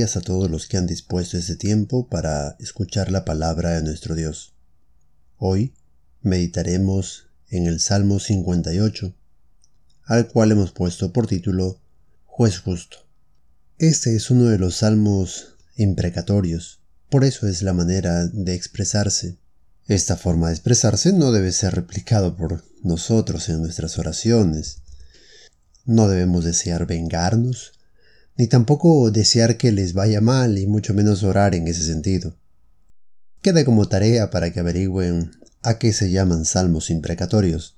a todos los que han dispuesto ese tiempo para escuchar la palabra de nuestro Dios. Hoy meditaremos en el Salmo 58, al cual hemos puesto por título Juez justo. Este es uno de los salmos imprecatorios, por eso es la manera de expresarse. Esta forma de expresarse no debe ser replicado por nosotros en nuestras oraciones. No debemos desear vengarnos, ni tampoco desear que les vaya mal y mucho menos orar en ese sentido. Queda como tarea para que averigüen a qué se llaman salmos imprecatorios.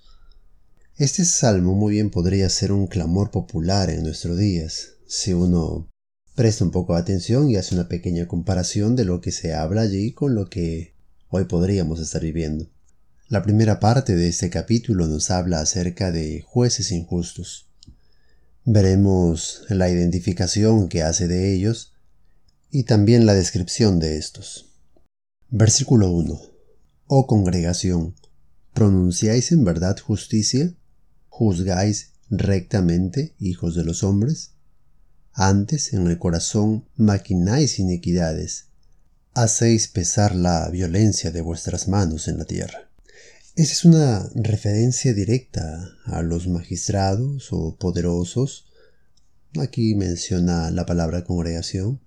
Este salmo muy bien podría ser un clamor popular en nuestros días, si uno presta un poco de atención y hace una pequeña comparación de lo que se habla allí con lo que hoy podríamos estar viviendo. La primera parte de este capítulo nos habla acerca de jueces injustos. Veremos la identificación que hace de ellos y también la descripción de estos. Versículo 1. Oh congregación, ¿pronunciáis en verdad justicia? ¿Juzgáis rectamente, hijos de los hombres? Antes en el corazón maquináis iniquidades, hacéis pesar la violencia de vuestras manos en la tierra. Esa es una referencia directa a los magistrados o poderosos. Aquí menciona la palabra congregación,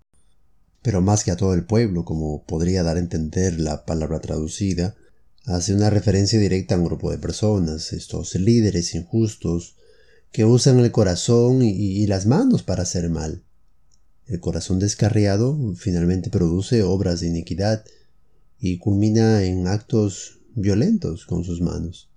pero más que a todo el pueblo, como podría dar a entender la palabra traducida, hace una referencia directa a un grupo de personas, estos líderes injustos, que usan el corazón y, y las manos para hacer mal. El corazón descarriado finalmente produce obras de iniquidad y culmina en actos violentos con sus manos.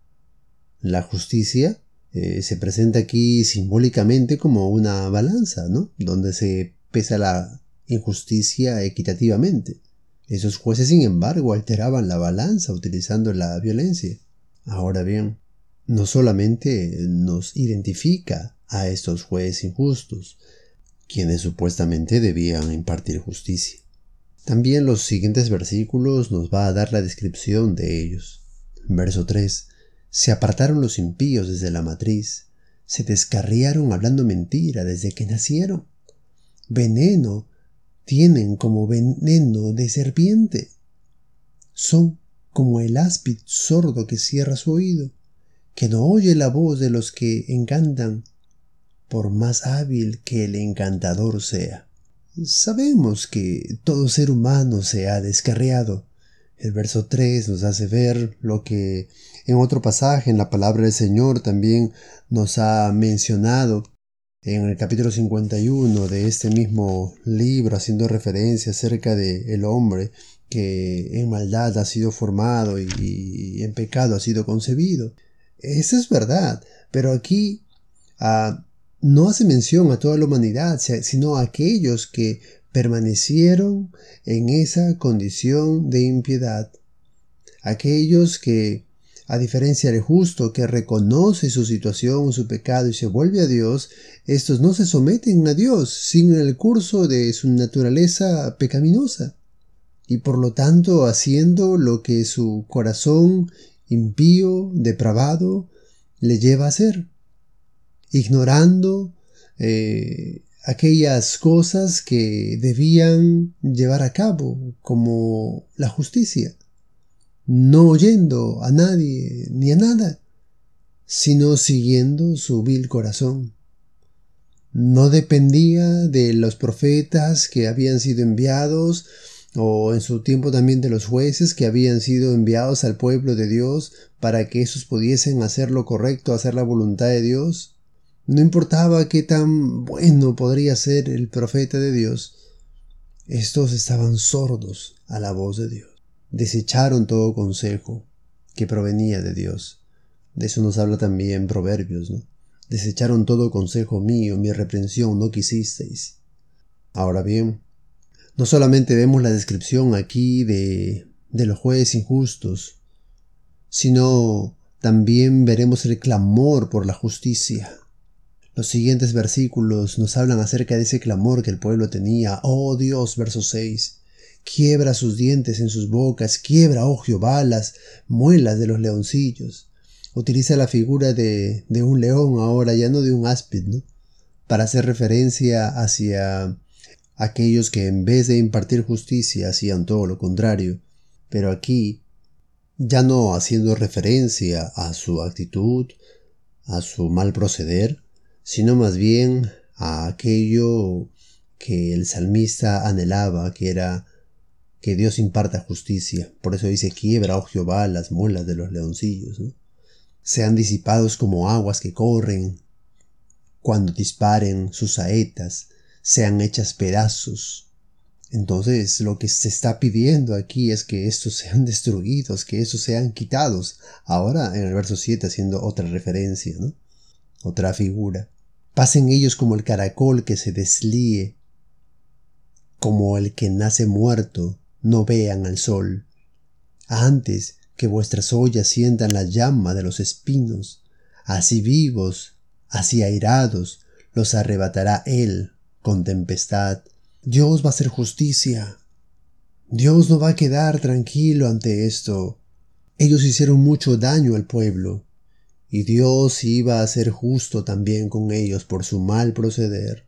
La justicia eh, se presenta aquí simbólicamente como una balanza, ¿no? Donde se pesa la injusticia equitativamente. Esos jueces, sin embargo, alteraban la balanza utilizando la violencia. Ahora bien, no solamente nos identifica a estos jueces injustos, quienes supuestamente debían impartir justicia. También los siguientes versículos nos va a dar la descripción de ellos. Verso 3. Se apartaron los impíos desde la matriz, se descarriaron hablando mentira desde que nacieron. Veneno tienen como veneno de serpiente. Son como el áspid sordo que cierra su oído, que no oye la voz de los que encantan, por más hábil que el encantador sea. Sabemos que todo ser humano se ha descarriado. El verso 3 nos hace ver lo que en otro pasaje en la palabra del Señor también nos ha mencionado en el capítulo 51 de este mismo libro, haciendo referencia acerca de el hombre que en maldad ha sido formado y, en pecado ha sido concebido. Eso es verdad, pero aquí ah, no hace mención a toda la humanidad, sino a aquellos que permanecieron en esa condición de impiedad. Aquellos que, a diferencia del justo que reconoce su situación, su pecado y se vuelve a Dios, estos no se someten a Dios, sin el curso de su naturaleza pecaminosa, y por lo tanto haciendo lo que su corazón impío, depravado, le lleva a hacer ignorando eh, aquellas cosas que debían llevar a cabo, como la justicia, no oyendo a nadie ni a nada, sino siguiendo su vil corazón. No dependía de los profetas que habían sido enviados, o en su tiempo también de los jueces que habían sido enviados al pueblo de Dios para que esos pudiesen hacer lo correcto, hacer la voluntad de Dios. No importaba qué tan bueno podría ser el profeta de Dios, estos estaban sordos a la voz de Dios. Desecharon todo consejo que provenía de Dios. De eso nos habla también Proverbios, ¿no? Desecharon todo consejo mío, mi reprensión no quisisteis. Ahora bien, no solamente vemos la descripción aquí de, de los jueces injustos, sino también veremos el clamor por la justicia. Los siguientes versículos nos hablan acerca de ese clamor que el pueblo tenía. Oh Dios, verso 6. Quiebra sus dientes en sus bocas, quiebra, oh Jehová, las muelas de los leoncillos. Utiliza la figura de, de un león ahora, ya no de un áspid, ¿no? Para hacer referencia hacia aquellos que en vez de impartir justicia hacían todo lo contrario, pero aquí ya no haciendo referencia a su actitud, a su mal proceder, sino más bien a aquello que el salmista anhelaba, que era que Dios imparta justicia. Por eso dice, quiebra, oh Jehová, las muelas de los leoncillos. Sean disipados como aguas que corren, cuando disparen sus saetas, sean hechas pedazos. Entonces lo que se está pidiendo aquí es que estos sean destruidos, que estos sean quitados. Ahora en el verso 7 haciendo otra referencia. Otra figura. Pasen ellos como el caracol que se deslíe, como el que nace muerto, no vean al sol. Antes que vuestras ollas sientan la llama de los espinos, así vivos así airados, los arrebatará Él con tempestad. Dios va a hacer justicia. Dios no va a quedar tranquilo ante esto. Ellos hicieron mucho daño al pueblo, y Dios iba a ser justo también con ellos por su mal proceder,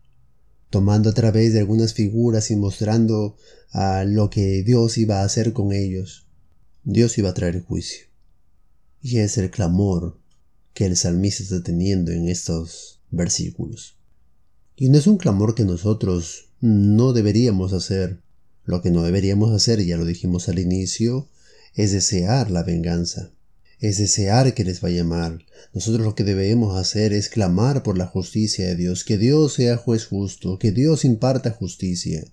tomando a través de algunas figuras y mostrando a lo que Dios iba a hacer con ellos. Dios iba a traer juicio. Y es el clamor que el salmista está teniendo en estos versículos. Y no es un clamor que nosotros no deberíamos hacer. Lo que no deberíamos hacer, ya lo dijimos al inicio, es desear la venganza, es desear que les vaya mal. Nosotros lo que debemos hacer es clamar por la justicia de Dios, que Dios sea juez justo, que Dios imparta justicia.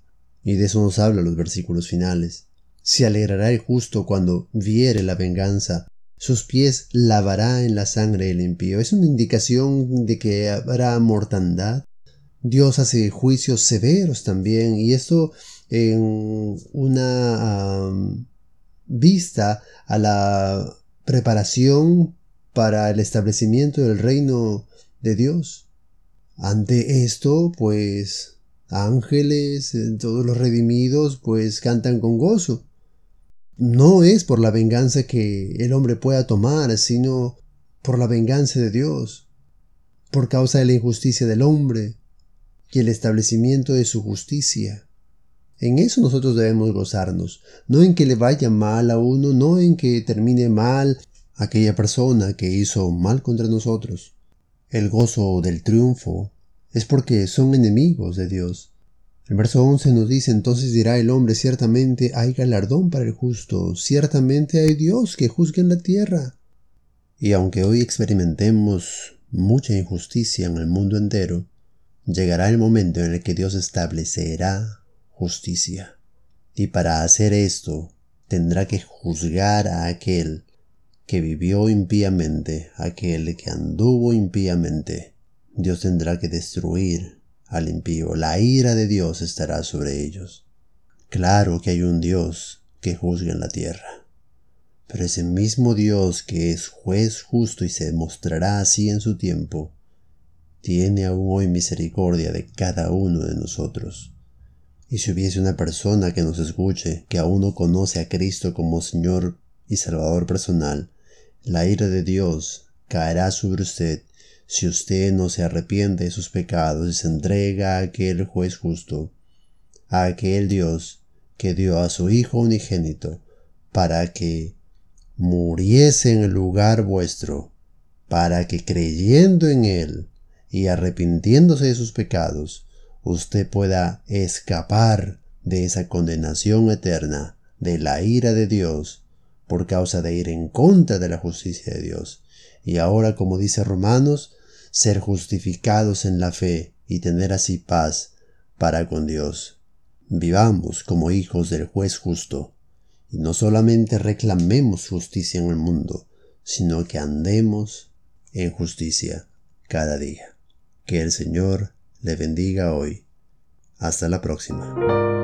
Y de eso nos habla los versículos finales. Se alegrará el justo cuando viere la venganza, sus pies lavará en la sangre del impío. Es una indicación de que habrá mortandad. Dios hace juicios severos también y esto en una vista a la preparación para el establecimiento del reino de Dios. Ante esto, pues ángeles, todos los redimidos, pues cantan con gozo no es por la venganza que el hombre pueda tomar, sino por la venganza de Dios, por causa de la injusticia del hombre y el establecimiento de su justicia. En eso nosotros debemos gozarnos, no en que le vaya mal a uno, no en que termine mal aquella persona que hizo mal contra nosotros. El gozo del triunfo es porque son enemigos de Dios, el verso 11 nos dice, entonces dirá el hombre, ciertamente hay galardón para el justo, ciertamente hay Dios que juzgue en la tierra. Y aunque hoy experimentemos mucha injusticia en el mundo entero, llegará el momento en el que Dios establecerá justicia. Y para hacer esto, tendrá que juzgar a aquel que vivió impíamente, aquel que anduvo impíamente. Dios tendrá que destruir al impío, la ira de Dios estará sobre ellos. Claro que hay un Dios que juzga en la tierra, pero ese mismo Dios que es juez justo y se mostrará así en su tiempo, tiene aún hoy misericordia de cada uno de nosotros. Y si hubiese una persona que nos escuche, que aún no conoce a Cristo como Señor y Salvador personal, la ira de Dios caerá sobre usted si usted no se arrepiente de sus pecados y se entrega a aquel juez justo, a aquel Dios que dio a su Hijo unigénito, para que muriese en el lugar vuestro, para que creyendo en Él y arrepintiéndose de sus pecados, usted pueda escapar de esa condenación eterna, de la ira de Dios, por causa de ir en contra de la justicia de Dios. Y ahora, como dice Romanos, ser justificados en la fe y tener así paz para con Dios. Vivamos como hijos del juez justo, y no solamente reclamemos justicia en el mundo, sino que andemos en justicia cada día. Que el Señor le bendiga hoy. Hasta la próxima.